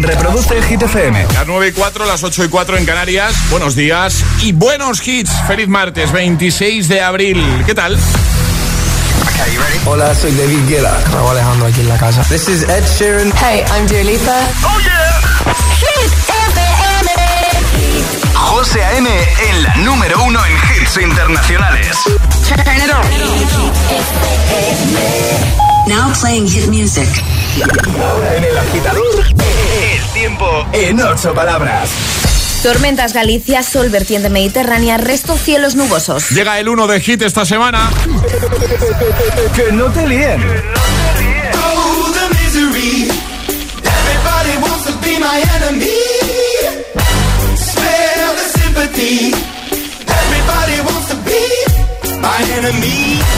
Reproduce Hit FM. Las 9 y 4, las 8 y 4 en Canarias. Buenos días y buenos hits. Feliz martes, 26 de abril. ¿Qué tal? Hola, soy David Guetta. Raúl Alejandro aquí en la casa. This is Ed Sheeran. Hey, I'm Dua Lipa. ¡Oh, yeah! Hit FM. José A.M. en la número uno en hits internacionales. Turn it on. Now playing hit music. Ahora en el agitador, el tiempo en ocho palabras. Tormentas Galicia, sol vertiente mediterránea, resto cielos nubosos. Llega el 1 de hit esta semana. Que no te líen. Oh, the misery. Everybody wants to be my enemy. Smell the sympathy. Everybody wants to be my enemy.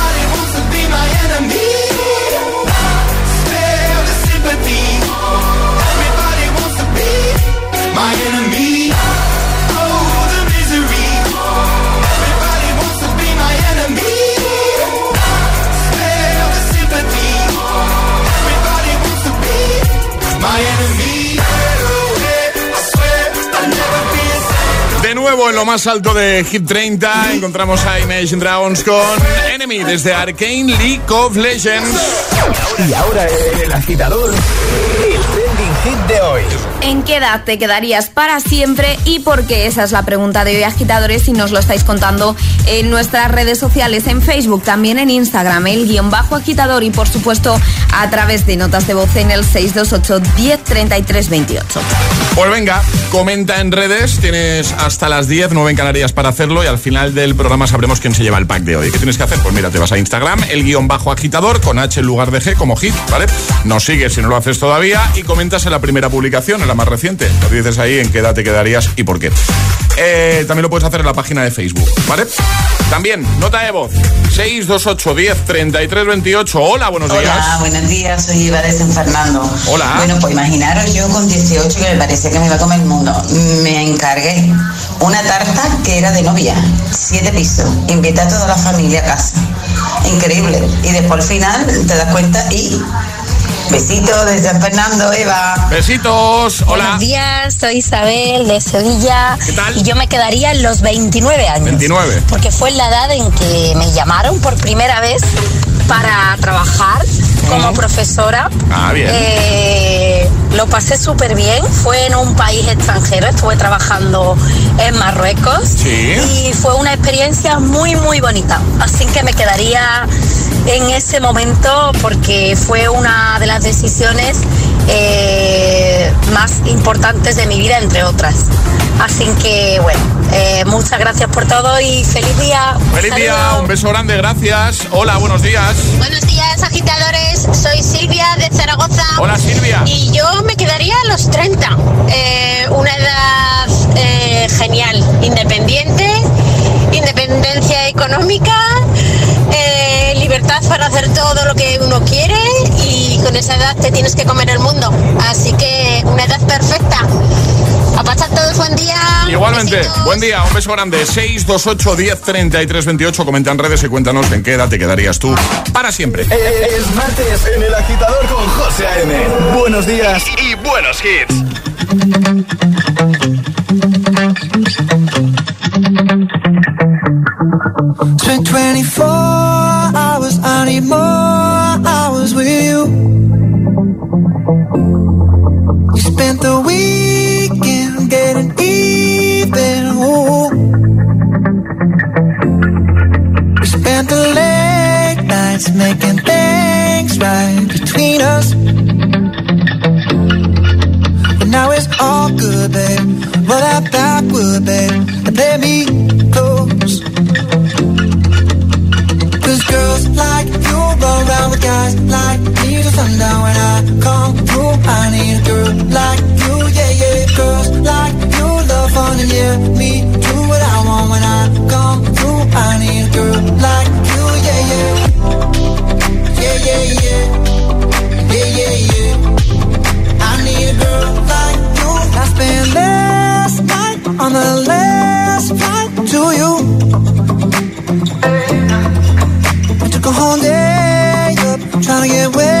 en lo más alto de Hit 30 encontramos a Imagine Dragons con Enemy desde Arcane League of Legends. Y ahora el agitador, ¿En qué edad te quedarías para siempre y por qué? Esa es la pregunta de hoy, agitadores, y nos lo estáis contando en nuestras redes sociales, en Facebook, también en Instagram, el guion bajo agitador y por supuesto a través de notas de voz en el 628 1033 28. Pues venga, comenta en redes, tienes hasta las 10, 9 en Canarias para hacerlo y al final del programa sabremos quién se lleva el pack de hoy. ¿Qué tienes que hacer? Pues mira, te vas a Instagram, el guion bajo agitador con H en lugar de G como hit, ¿vale? Nos sigues si no lo haces todavía y comentas en la primera publicación, en la más reciente. Nos dices ahí en qué edad te quedarías y por qué. Eh, también lo puedes hacer en la página de Facebook, ¿vale? También, nota de voz, 628 10 33 28. Hola, buenos días. Hola, buenos días, soy Iva de San Fernando. Hola. Bueno, pues imaginaros yo con 18 que me parecía que me iba a comer el mundo. Me encargué una tarta que era de novia, siete pisos. Invité a toda la familia a casa. Increíble. Y después al final te das cuenta y besito de San Fernando, Eva. Besitos, hola. Buenos días, soy Isabel de Sevilla. ¿Qué tal? Y yo me quedaría en los 29 años. 29. Porque fue la edad en que me llamaron por primera vez para trabajar como profesora. Ah, bien. Eh, lo pasé súper bien. Fue en un país extranjero, estuve trabajando en Marruecos. Sí. Y fue una experiencia muy, muy bonita. Así que me quedaría en ese momento porque fue una de las decisiones eh, más importantes de mi vida, entre otras. Así que, bueno, eh, muchas gracias por todo y feliz día. Feliz día, un beso grande, gracias. Hola, buenos días. Buenos días, agitadores. Soy Silvia de Zaragoza. Hola, Silvia. Y yo me quedaría a los 30. Eh, una edad genial, independiente, independencia económica, libertad para hacer todo lo con esa edad te tienes que comer el mundo. Así que una edad perfecta. A pasar todos buen día. Igualmente, Besitos. buen día, un beso grande. 628 10 33 28. Comenta en redes y cuéntanos en qué edad te quedarías tú para siempre. Es martes en el agitador con José A.M. Buenos días y, y buenos hits. Spent 24 hours, I need more hours with you. You spent the weekend getting even. Ooh. We spent the late nights making things right between us. But now it's all good, babe. Roll that backward, babe, play me close. Around with guys like me till sundown when I come through. I need a girl like you, yeah, yeah. Girls like you love fun and yeah, me do what I want when I come through. I need a girl like you, yeah, yeah. Yeah, yeah, yeah. Yeah, yeah, yeah. I need a girl like you. I spent last night on the last flight to you. I took a whole day where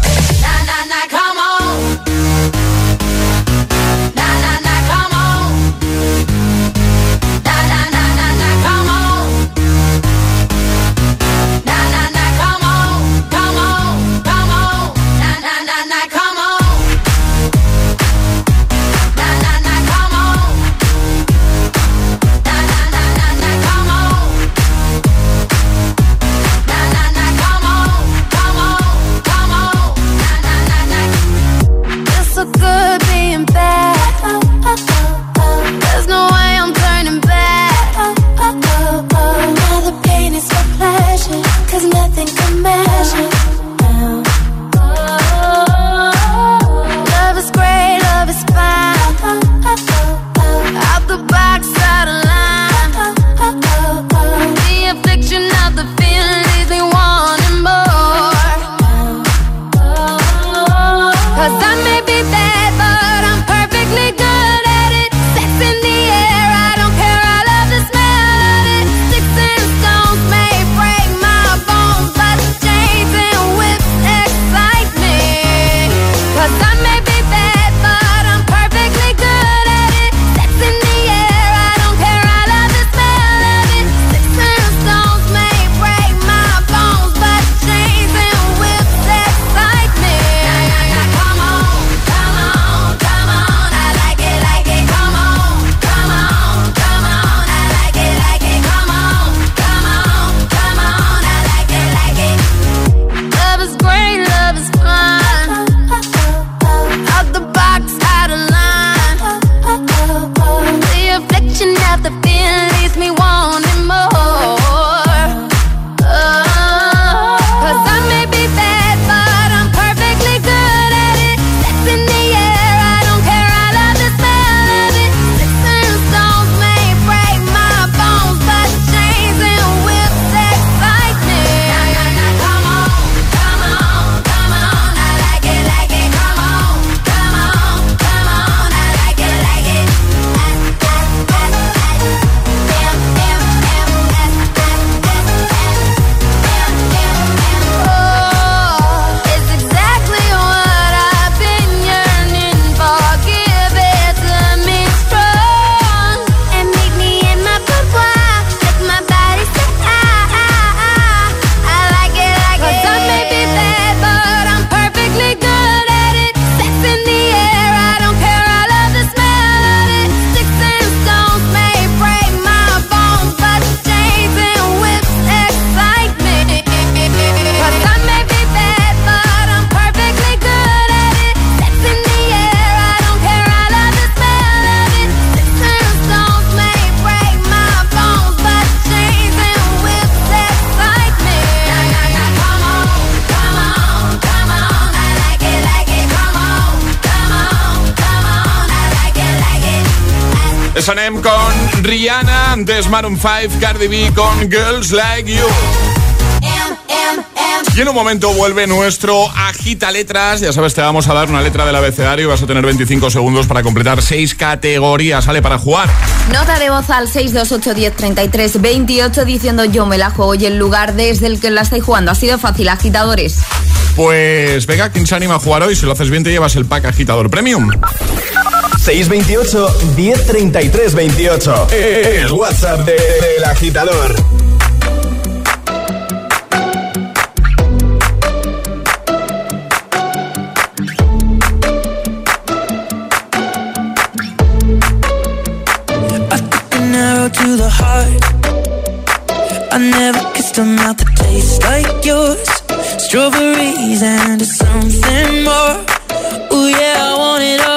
Rihanna, antes Maroon 5, Cardi B con Girls Like You. Y en un momento vuelve nuestro agita letras. Ya sabes, te vamos a dar una letra del abecedario y vas a tener 25 segundos para completar seis categorías. Sale para jugar. Nota de voz al 628103328 diciendo yo me la juego y el lugar desde el que la estáis jugando. Ha sido fácil, agitadores. Pues venga, ¿quién se anima a jugar hoy? Si lo haces bien te llevas el pack agitador premium. 628 1033 28. El WhatsApp del de agitador. to the heart. I never kissed a mouth that tastes like yours. Strawberries and something more. Oh yeah, I want it all.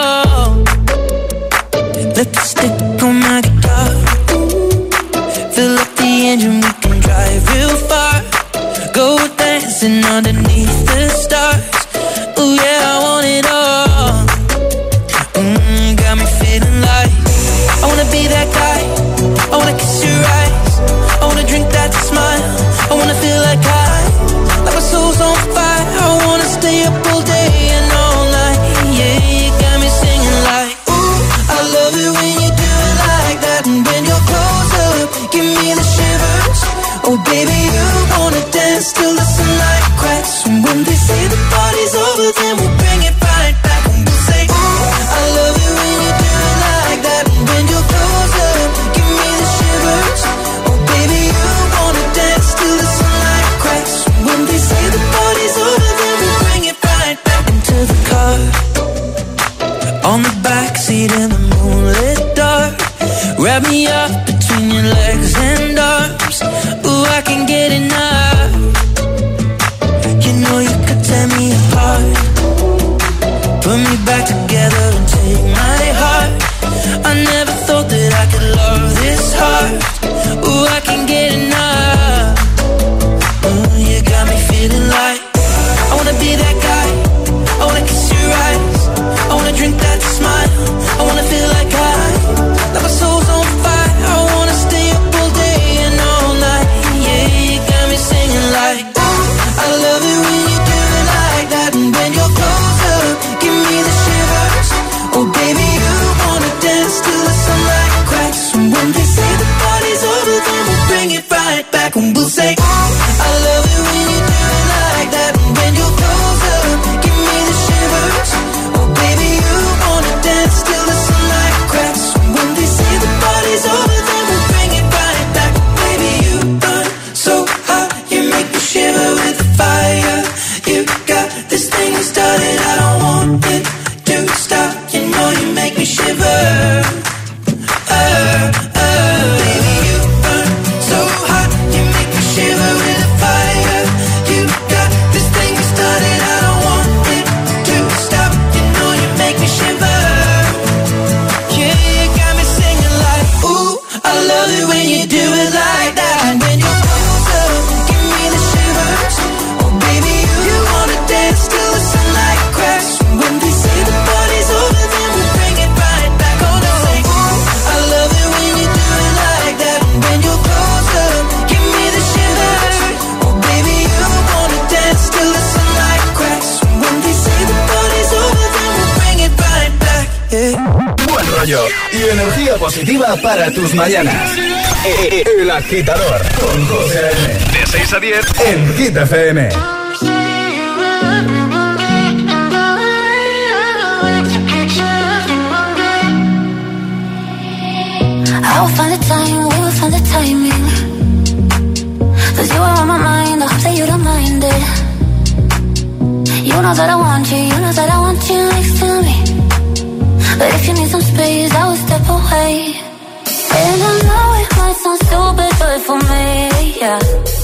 6 a 10 en Hit FM. I'll find the time, we'll find the timing. Cause you are on my mind, I hope that you don't mind it. You know that I want you, you know that I want you next to me. But if you need some space, I will step away. And I know it might sound stupid, but for me, yeah.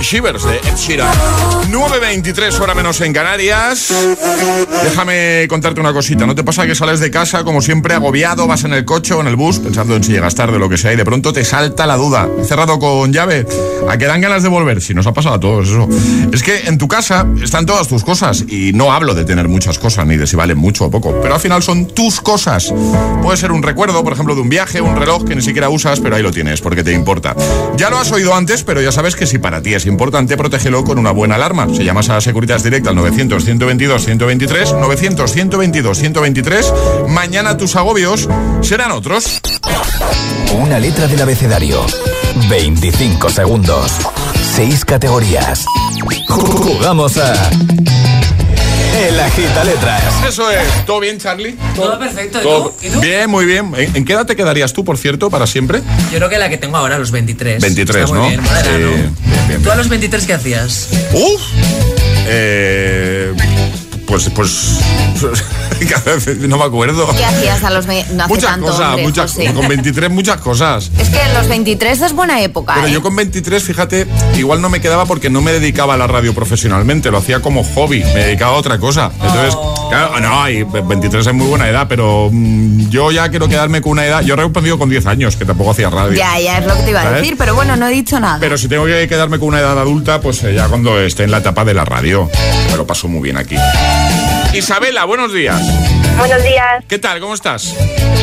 Shivers de Ed Sheeran. 9.23 hora menos en Canarias. Déjame contarte una cosita. ¿No te pasa que sales de casa como siempre agobiado, vas en el coche o en el bus pensando en si llegas tarde o lo que sea y de pronto te salta la duda? ¿He cerrado con llave? ¿A qué dan ganas de volver? Si nos ha pasado a todos eso. Es que en tu casa están todas tus cosas y no hablo de tener muchas cosas ni de si valen mucho o poco, pero al final son tus cosas. Puede ser un recuerdo, por ejemplo, de un viaje, un reloj que ni siquiera usas, pero ahí lo tienes porque te importa. Ya lo has oído antes, pero ya sabes que si para ti es importante, protégelo con una buena alarma. Si llamas a Securitas Direct al 900-122-123, 900-122-123, mañana tus agobios serán otros. Una letra del abecedario. 25 segundos. 6 categorías. Jugamos a. El agita letras. Eso es. ¿Todo bien, Charlie? Todo perfecto, ¿y Todo- tú? ¿Y tú? Bien, muy bien. ¿En en qué edad te quedarías tú, por cierto, para siempre? Yo creo que la que tengo ahora, los 23. 23, Está muy ¿no? bien. Sí, bien, bien, ¿Tú a los 23 qué hacías? Uf. Eh, pues, pues. no me acuerdo. ¿Qué hacías a los no hace Muchas tanto, cosas, hombre, muchas José. Con 23, muchas cosas. Es que los 23 es buena época, Pero ¿eh? yo con 23, fíjate, igual no me quedaba porque no me dedicaba a la radio profesionalmente, lo hacía como hobby, me dedicaba a otra cosa. Entonces, Oh. claro, no, y 23 es muy buena edad, pero mm, yo ya quiero quedarme con una edad. Yo he respondido con 10 años, que tampoco hacía radio. Ya, ya es lo que te iba a decir, pero bueno, no he dicho nada. Pero si tengo que quedarme con una edad adulta, pues eh, ya cuando esté en la etapa de la radio. Me lo paso muy bien aquí. Isabela, buenos días. Buenos días. ¿Qué tal? ¿Cómo estás?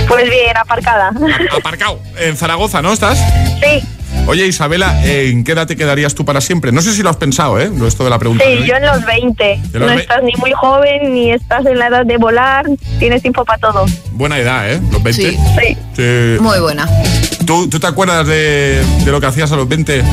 Pues bien, aparcada. Aparcado. En Zaragoza, ¿no estás? Sí, Oye, Isabela, ¿en qué edad te quedarías tú para siempre? No sé si lo has pensado, ¿eh? Lo esto de la pregunta. sí, yo en los 20. De No estás ni muy joven, ni estás en la edad de volar, tienes tiempo para todo. Buena edad, ¿eh? Los 20. Sí. Sí. Sí. Muy buena. ¿Tú, tú te acuerdas de, de lo que hacías a los 20?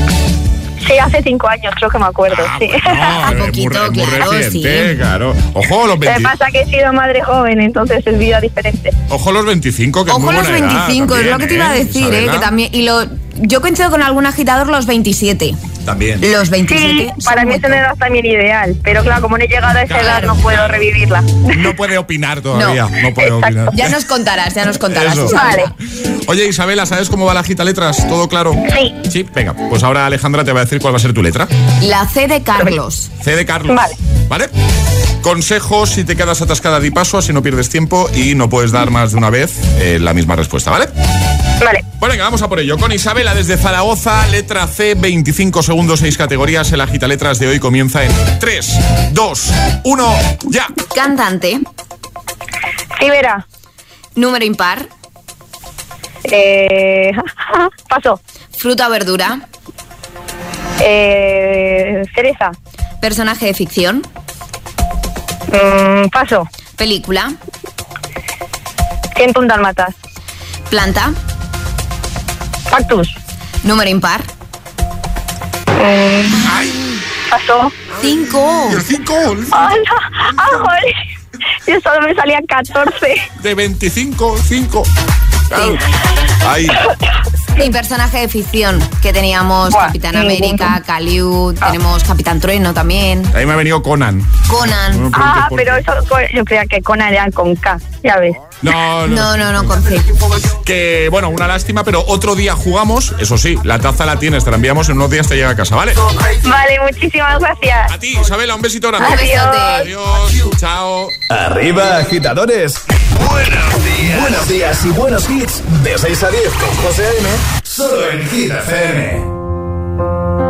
Sí, hace cinco años creo que me acuerdo, sí. Ah, No, es muy, re- muy reciente, claro. Ojo los, Lo 20 que pasa que he sido madre joven, entonces es vida diferente. ojo los 25, que es Ojo muy los buena edad 25, es lo también, que te iba a decir, ¿eh? Que también, y lo, yo coincido con algún agitador los 27. También. Los 27. Sí, para mí muy es una edad también ideal, pero claro, como no he llegado a esa edad no puedo revivirla. No puede opinar todavía. No, puede opinar. Ya nos contarás, ya nos contarás. Eso. Isabela. Oye, Isabela, ¿sabes cómo va la gita letras? ¿Todo claro? Sí. Sí, venga. Pues ahora Alejandra te va a decir cuál va a ser tu letra. La C de Carlos. C de Carlos. Vale. ¿Vale? Consejos si te quedas atascada di paso, así no pierdes tiempo y no puedes dar más de una vez eh, la misma respuesta, ¿vale? Vale. Bueno, venga, vamos a por ello. Con Isabela desde Zaragoza, letra C, 25 segundos, 6 categorías. El agita letras de hoy comienza en 3, 2, 1, ya. Cantante. Sí, verá. Número impar. Eh, paso. Fruta o verdura. Eh, cereza. Personaje de ficción. Mm, paso. Película. 101 dálmatas. Planta. Cactus. Número impar. Eh, pasó. Cinco. El 5 ¡Ah, no! ¡Ah, joder! Yo solo me salía 14. de 25, 5. Claro. Ahí. Y personaje de ficción que teníamos Buah, Capitán. América, Caliu, tenemos Capitán Trueno también, Ahí me ha venido Conan. Conan. No Ah, pero eso yo creía que Conan era con K, ya ves. No, no. No, no, no, con C. Que bueno, una lástima, pero otro día jugamos. Eso sí, la taza la tienes, te la enviamos en unos días, te llega a casa, ¿vale? Vale, muchísimas gracias. A ti, Isabela, un besito grande. Un besote. Adiós, chao. Arriba, agitadores. Buenos días. Buenos días y buenos hits. De 6 a 10 con José A.M. Solo en Hit FM.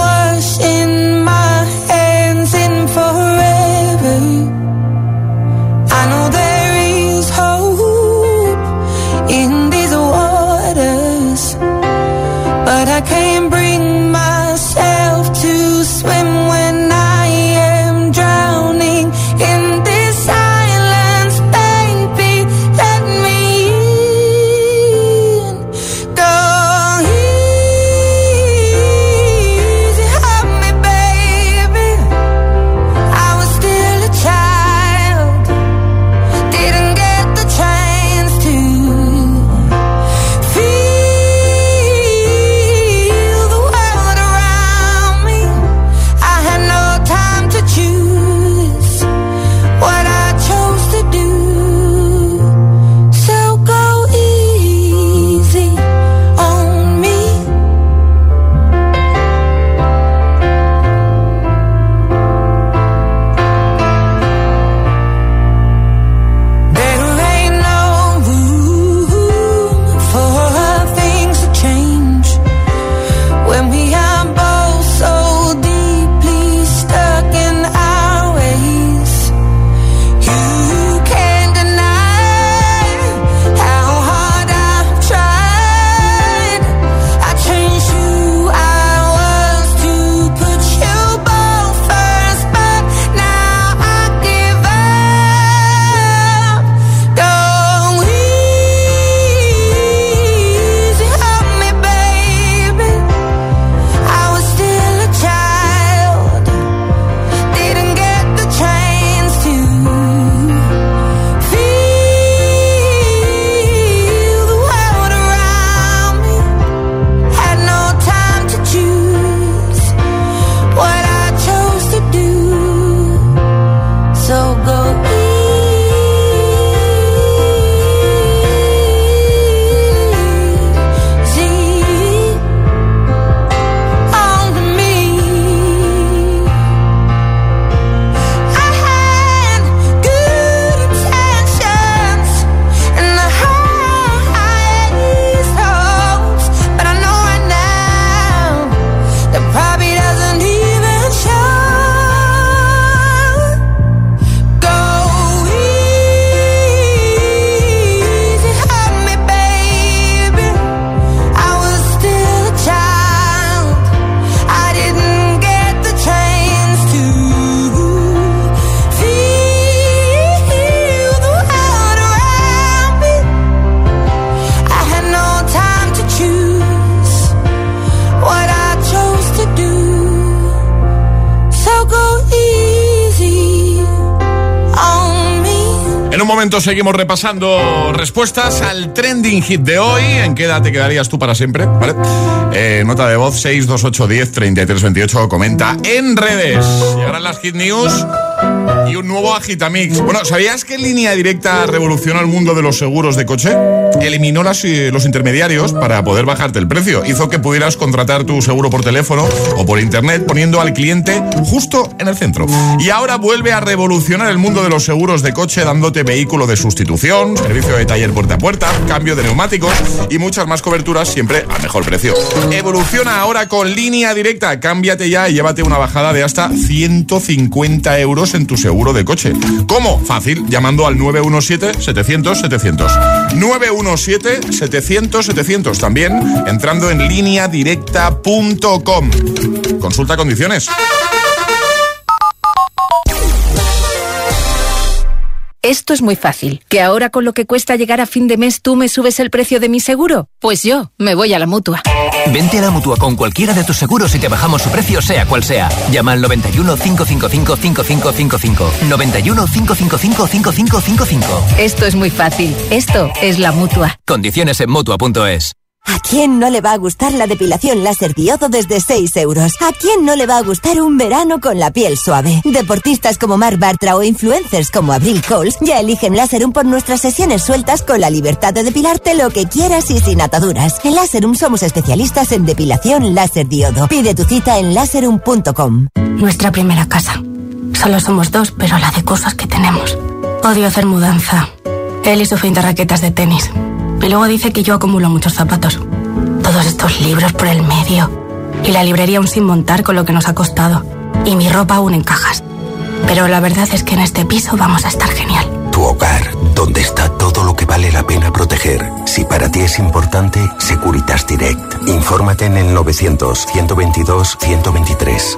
seguimos repasando respuestas al trending hit de hoy. ¿En qué edad te quedarías tú para siempre? Eh, nota de voz 628 10 33 28. Comenta en redes. Llegarán las hit news y un nuevo agitamix. Bueno, ¿sabías que Línea Directa revolucionó el mundo de los seguros de coche? Eliminó las, eh, los intermediarios para poder bajarte el precio. Hizo que pudieras contratar tu seguro por teléfono o por internet poniendo al cliente justo en el centro. Y ahora vuelve a revolucionar el mundo de los seguros de coche dándote vehículo de sustitución, servicio de taller puerta a puerta, cambio de neumáticos y muchas más coberturas siempre al mejor precio. Evoluciona ahora con línea directa. Cámbiate ya y llévate una bajada de hasta 150 euros en tu tu seguro de coche. ¿Cómo? Fácil, llamando al 917-700-700. 917-700-700. También entrando en línea directa.com. Consulta condiciones. Esto es muy fácil. ¿Que ahora con lo que cuesta llegar a fin de mes tú me subes el precio de mi seguro? Pues yo me voy a la mutua. Vente a la mutua con cualquiera de tus seguros y te bajamos su precio, sea cual sea. Llama al 91 555 5555. 91 555 5555. Esto es muy fácil. Esto es la mutua. Condiciones en mutua.es. ¿A quién no le va a gustar la depilación láser diodo desde 6 euros? ¿A quién no le va a gustar un verano con la piel suave? Deportistas como Mark Bartra o influencers como Abril Coles ya eligen Láserum por nuestras sesiones sueltas con la libertad de depilarte lo que quieras y sin ataduras. En Láserum somos especialistas en depilación láser diodo. Pide tu cita en láserum.com. Nuestra primera casa. Solo somos dos, pero la de cosas que tenemos. Odio hacer mudanza. Él y su fin de raquetas de tenis. Y luego dice que yo acumulo muchos zapatos. Todos estos libros por el medio. Y la librería aún sin montar con lo que nos ha costado. Y mi ropa aún en cajas. Pero la verdad es que en este piso vamos a estar genial. Tu hogar, donde está todo lo que vale la pena proteger. Si para ti es importante, Securitas Direct. Infórmate en el 900 122 123.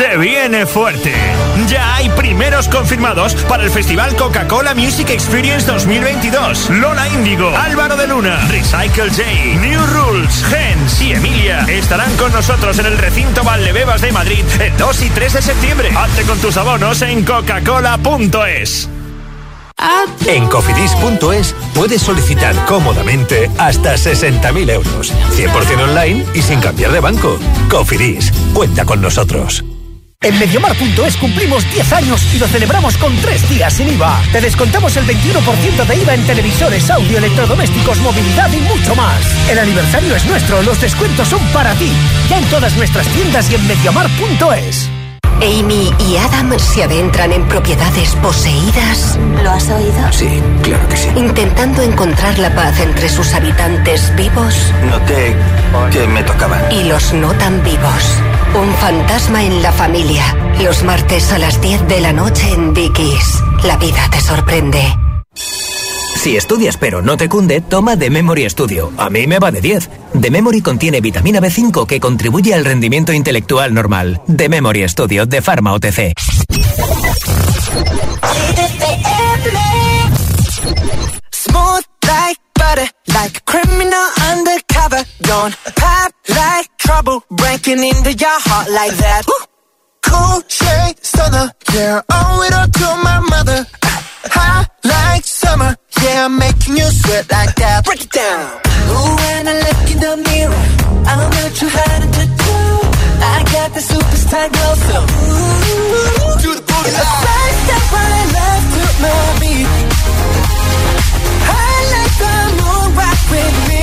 Se viene fuerte. Ya hay primeros confirmados para el Festival Coca-Cola Music Experience 2022. Lola Índigo, Álvaro de Luna, Recycle J, New Rules, Gens y Emilia estarán con nosotros en el recinto Valdebebas de Madrid el 2 y 3 de septiembre. Hazte con tus abonos en coca-cola.es. En cofidis.es puedes solicitar cómodamente hasta 60.000 euros. 100% online y sin cambiar de banco. Cofidis, cuenta con nosotros. En Mediomar.es cumplimos 10 años y lo celebramos con 3 días sin IVA. Te descontamos el 21% de IVA en televisores, audio, electrodomésticos, movilidad y mucho más. El aniversario es nuestro, los descuentos son para ti. Ya en todas nuestras tiendas y en Mediomar.es. Amy y Adam se adentran en propiedades poseídas. ¿Lo has oído? Sí, claro que sí. Intentando encontrar la paz entre sus habitantes vivos. Noté que me tocaban. Y los no tan vivos. Un fantasma en la familia. Los martes a las 10 de la noche en Dickies. La vida te sorprende. Si estudias pero no te cunde, toma The Memory Studio. A mí me va de 10. The Memory contiene vitamina B5 que contribuye al rendimiento intelectual normal. The Memory Studio de Pharma OTC. Smooth like butter, like a criminal undercover. Don't pop like trouble, breaking into your heart like that. Cool shade stunner, yeah, oh, owe it all to my mother. Hot like summer, yeah, I'm making you sweat like that. Break it down. Ooh, when I look in the mirror, I'm not too hard to do. I got the superstar glow, so ooh, do the booty. A side step right left to my beat. I like the moon rock with me,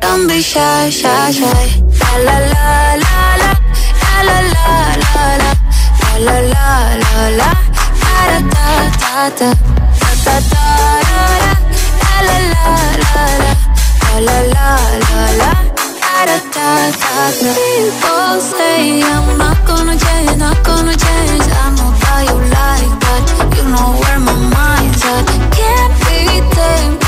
Don't be shy, shy, shy. La la la la la, la la la la la, la la la la la, da da da da da, da da da la la la la la, la la la la la, da da da da. People say I'm not gonna change, not gonna change. I know how you like that, you know where my mind's at. Can't be tamed.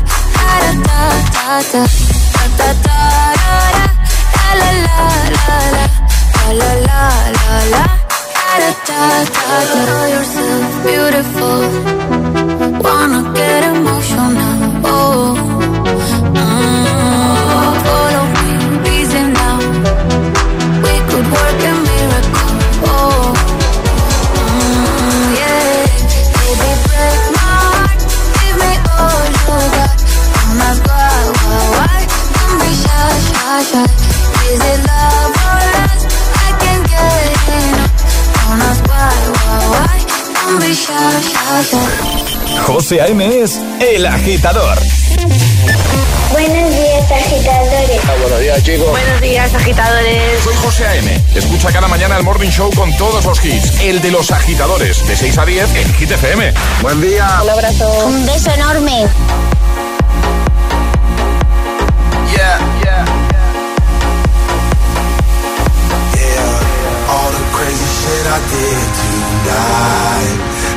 la la la la la José A.M. es El Agitador. Buenos días, agitadores. buenos días, chicos. Buenos días, agitadores. Soy José A.M. Escucha cada mañana el Morning Show con todos los hits. El de los agitadores, de 6 a 10 en Hit FM. Buen día. Un abrazo. Un beso enorme. Yeah, yeah. Yeah, all the crazy shit I did tonight.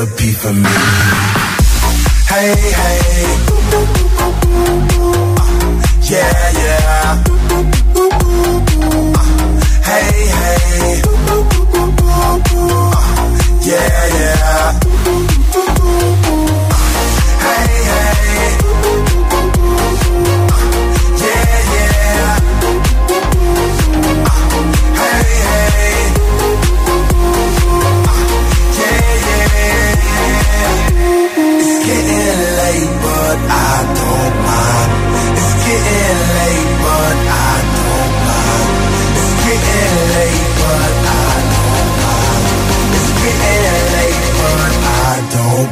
therapy for me. Hey, hey. Uh, yeah, yeah. Uh, hey, hey. Uh, yeah, yeah.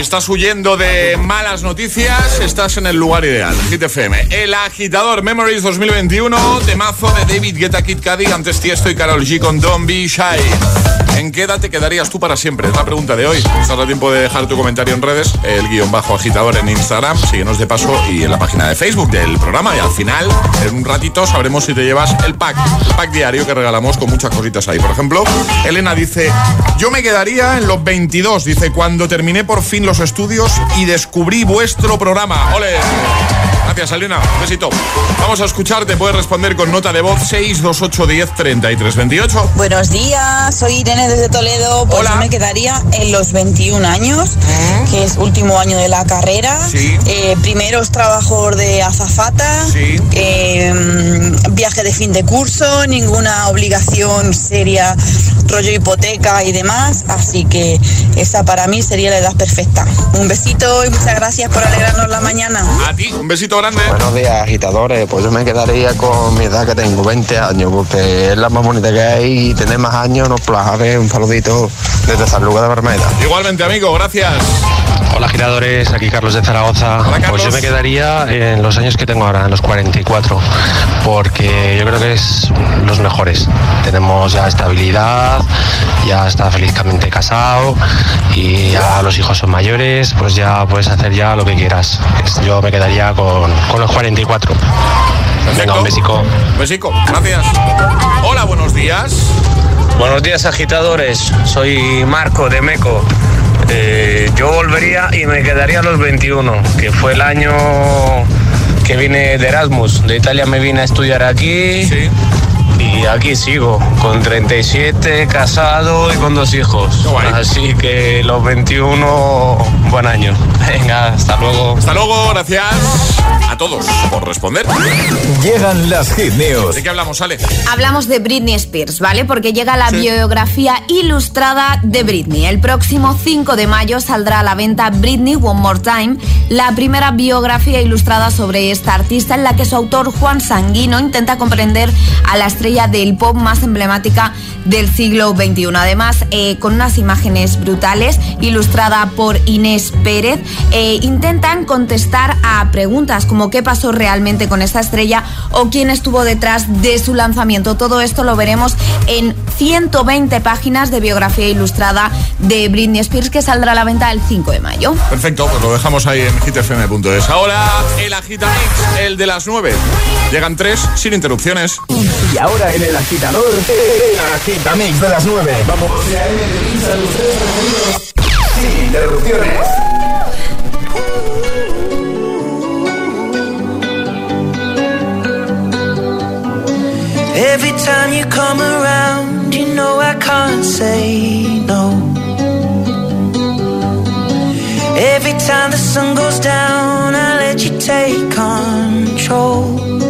estás huyendo de malas noticias, estás en el lugar ideal. Hit. El agitador Memories 2021, temazo de David Guetta Kid Cudi, antes Tiesto y Carol G con Don't Be Shy. ¿En qué edad te quedarías tú para siempre? Es la pregunta de hoy. Estás a tiempo de dejar tu comentario en redes, el guion bajo agitador en Instagram, síguenos de paso y en la página de Facebook del programa. Y al final, en un ratito, sabremos si te llevas el pack, el pack diario que regalamos con muchas cositas ahí. Por ejemplo, Elena dice, yo me quedaría en los 22, dice, cuando terminé por fin los estudios y descubrí vuestro programa. ¡Ole! Gracias, Elena. Un besito. Vamos a escucharte. Puedes responder con nota de voz 628 10 33 28. Buenos días, soy Irene desde Toledo. Pues yo me quedaría en los 21 años, que es último año de la carrera. Eh, primeros trabajos de azafata. eh, viaje de fin de curso, ninguna obligación seria, rollo hipoteca y demás. Así que esa para mí sería la edad perfecta. Un besito y muchas gracias por alegrarnos la mañana. A ti, un besito grande. Buenos días, agitadores. Pues yo me quedaría con mi edad que tengo, 20 años, porque es la más bonita que hay y tener más años nos plajaré un saludito desde San Lucas de Bermeda. Igualmente, amigo, gracias. Hola giradores, aquí Carlos de Zaragoza. Pues yo me quedaría en los años que tengo ahora, en los 44, porque yo creo que es los mejores. Tenemos ya estabilidad, ya está felizmente casado y ya los hijos son mayores, pues ya puedes hacer ya lo que quieras. Yo me quedaría con, con los 44. Venga, un besico. Besico, gracias. Hola, buenos días. Buenos días agitadores, soy Marco de Meco. Eh, yo volvería y me quedaría a los 21, que fue el año que vine de Erasmus. De Italia me vine a estudiar aquí y aquí sigo, con 37, casado y con dos hijos. Así que los 21, buen año. Venga, hasta luego. Hasta luego, gracias a todos por responder. Llegan las hit news. ¿De qué hablamos, Ale? Hablamos de Britney Spears, ¿vale? Porque llega la biografía ilustrada de Britney. El próximo 5 de mayo saldrá a la venta Britney One More Time, la primera biografía ilustrada sobre esta artista en la que su autor Juan Sanguino intenta comprender a la estrella del pop más emblemática del siglo XXI. Además, eh, con unas imágenes brutales, ilustrada por Inés Pérez, eh, intentan contestar a preguntas como qué pasó realmente con esta estrella o quién estuvo detrás de su lanzamiento. Todo esto lo veremos en 120 páginas de biografía ilustrada de Britney Spears que saldrá a la venta el 5 de mayo. Perfecto, pues lo dejamos ahí en hitfm.es. Ahora el Agitamix, el de las 9. Llegan tres sin interrupciones. Y ahora en el agitador, el agitamix de las 9. Vamos. Sin interrupciones. Every time you come around, you know I can't say no. Every time the sun goes down, I let you take control.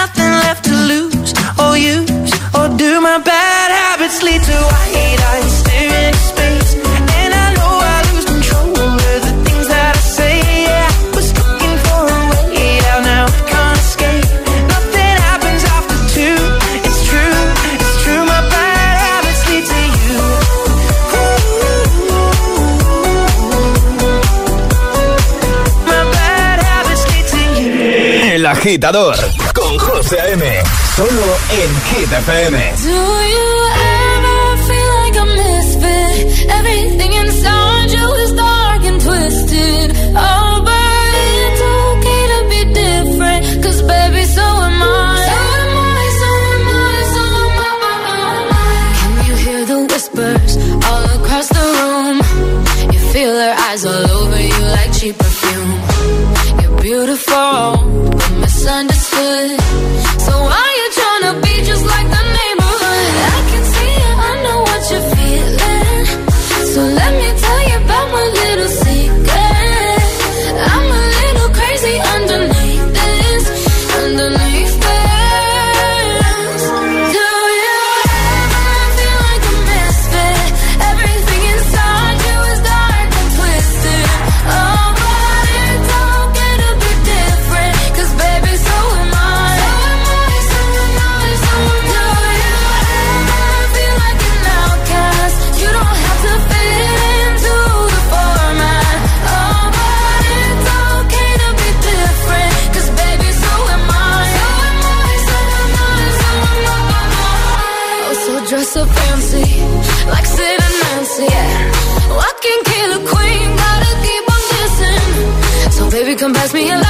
nothing left to lose or use or do. My bad habits lead to white eyes staring at space. And I know I lose control of the things that I say. Yeah, was looking for a way out now. Can't escape. Nothing happens after two. It's true, it's true. My bad habits lead to you. My bad habits lead to you. El agitador José Solo en Hit pass me a line.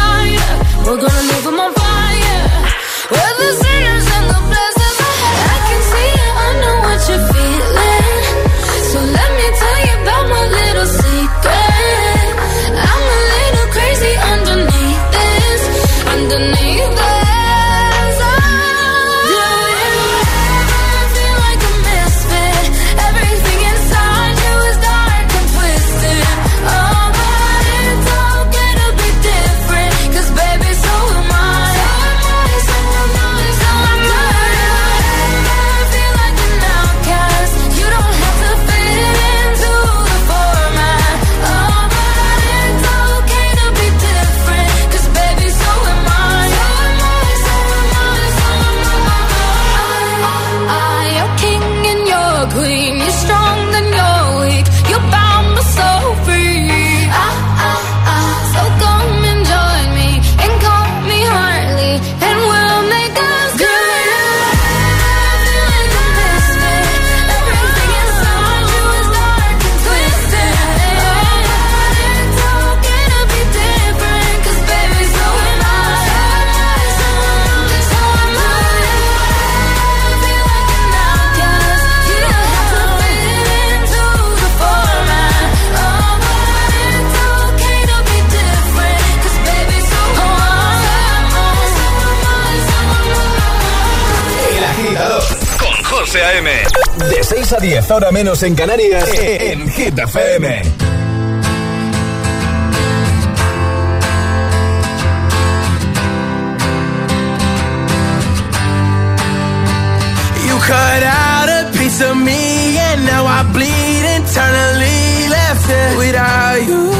hora menos en Canarias, en Hit FM. You cut out a piece of me and now I bleed internally left it without you.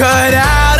Cut out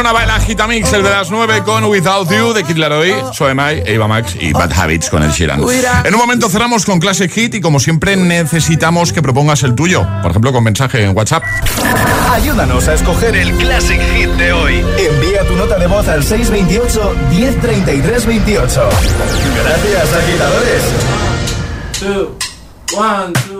sonaba el Agitamix, el de las 9 con Without You de Kid Laroi, So Am I, Eva Max y Bad Habits con el Sheeran. En un momento cerramos con Classic Hit y como siempre necesitamos que propongas el tuyo, por ejemplo con mensaje en WhatsApp. Ayúdanos a escoger el Classic Hit de hoy. Envía tu nota de voz al 628 1033 28. Gracias, agitadores. Two, one, two,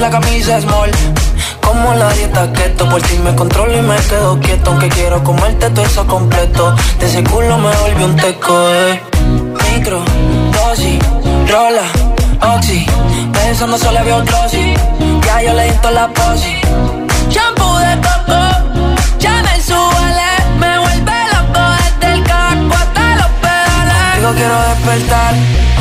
la camisa small. Como la dieta keto, por ti me controlo y me quedo quieto. Aunque quiero comerte todo eso completo. De ese culo me volvió un teco, eh. Micro, dosis, rola, oxi. Pensando solo veo glossy. Ya yo le di toda la posi. Shampoo de coco, ya me suele. Me vuelve loco desde el casco hasta los pedales. Digo quiero despertar,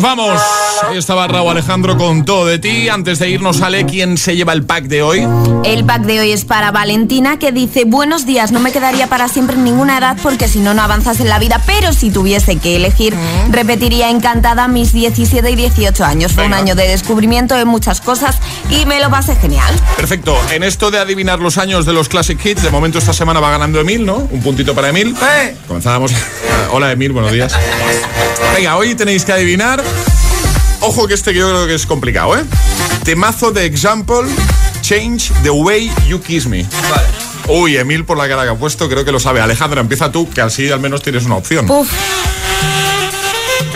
Vamos. Ahí estaba Raúl Alejandro con todo de ti. Antes de irnos, sale quién se lleva el pack de hoy. El pack de hoy es para Valentina que dice, buenos días, no me quedaría para siempre en ninguna edad porque si no, no avanzas en la vida, pero si tuviese que elegir, mm. repetiría encantada mis 17 y 18 años. Fue un año de descubrimiento de muchas cosas y me lo pasé genial. Perfecto. En esto de adivinar los años de los Classic Hits, de momento esta semana va ganando Emil, ¿no? Un puntito para Emil. ¡Eh! Comenzábamos. Hola Emil, buenos días. Venga, hoy tenéis que adivinar Ojo que este yo creo que es complicado, ¿eh? Temazo de Example, Change the Way You Kiss Me. Vale. Uy, Emil, por la cara que ha puesto, creo que lo sabe. Alejandra, empieza tú, que así al menos tienes una opción. Uf.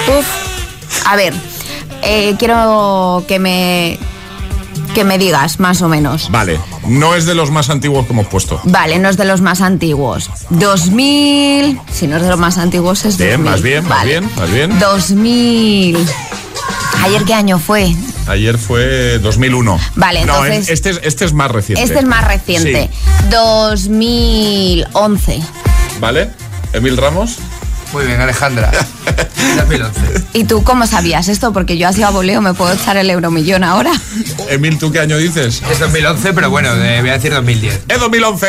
Uf. A ver, eh, quiero que me que me digas, más o menos. Vale, no es de los más antiguos que hemos puesto. Vale, no es de los más antiguos. 2000, si no es de los más antiguos es bien, Más bien, más bien, más bien. 2000. ¿Ayer qué año fue? Ayer fue 2001. Vale, entonces... No, este, es, este es más reciente. Este es más reciente. 2011. Vale. Emil Ramos. Muy bien, Alejandra. 2011. ¿Y tú cómo sabías esto? Porque yo hacía voleo, ¿me puedo echar el euromillón ahora? Emil, ¿tú qué año dices? Es 2011, pero bueno, voy a decir 2010. ¡Es 2011!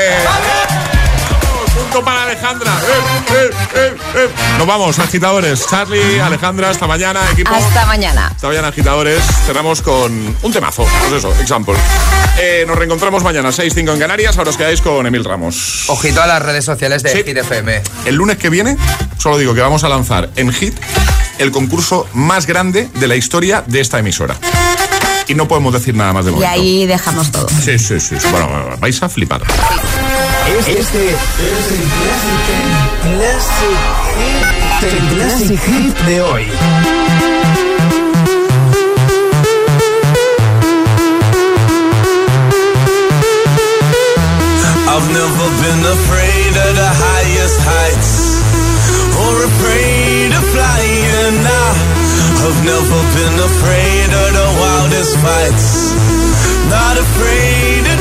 Para Alejandra. Eh, eh, eh, Nos vamos, agitadores. Charlie, Alejandra, hasta mañana, equipo. Hasta mañana. Hasta mañana, agitadores. Cerramos con un temazo. Pues eso, example. nos reencontramos mañana, 6-5 en Canarias. Ahora os quedáis con Emil Ramos. Ojito a las redes sociales de Hit FM. El lunes que viene, solo digo que vamos a lanzar en Hit el concurso más grande de la historia de esta emisora y no podemos decir nada más de momento. Y ahí dejamos todo. Sí, sí, sí. Bueno, vais a flipar. Este, es el Classic, el classic Hit de hoy. I've never been afraid of the highest heights or afraid of flying now. I've never been afraid of the wildest fights. Not afraid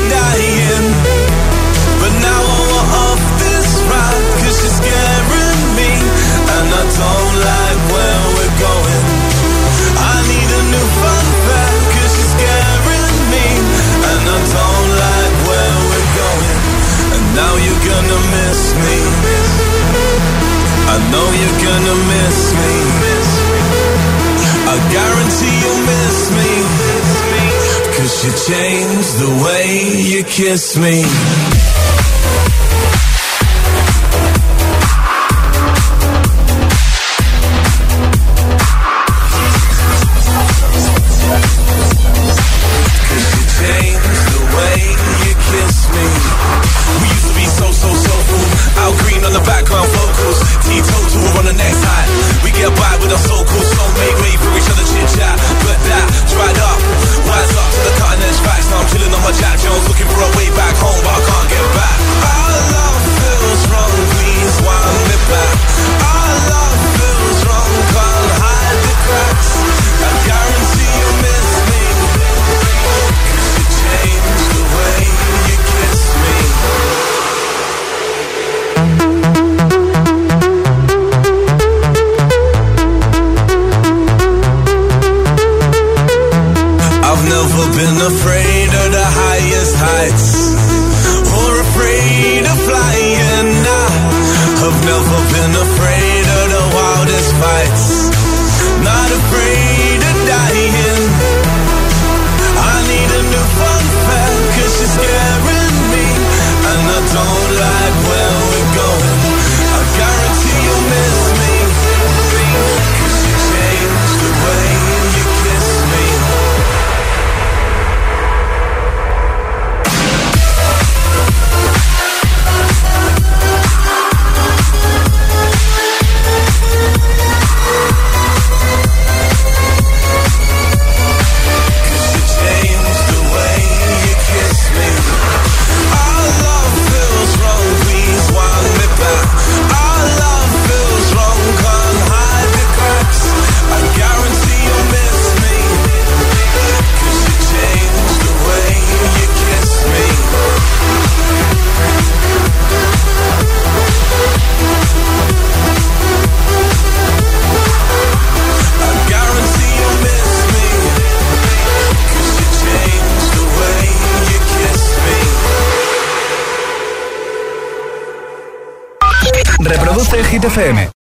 Now you're gonna miss me. I know you're gonna miss me. I guarantee you'll miss me. Cause you changed the way you kiss me.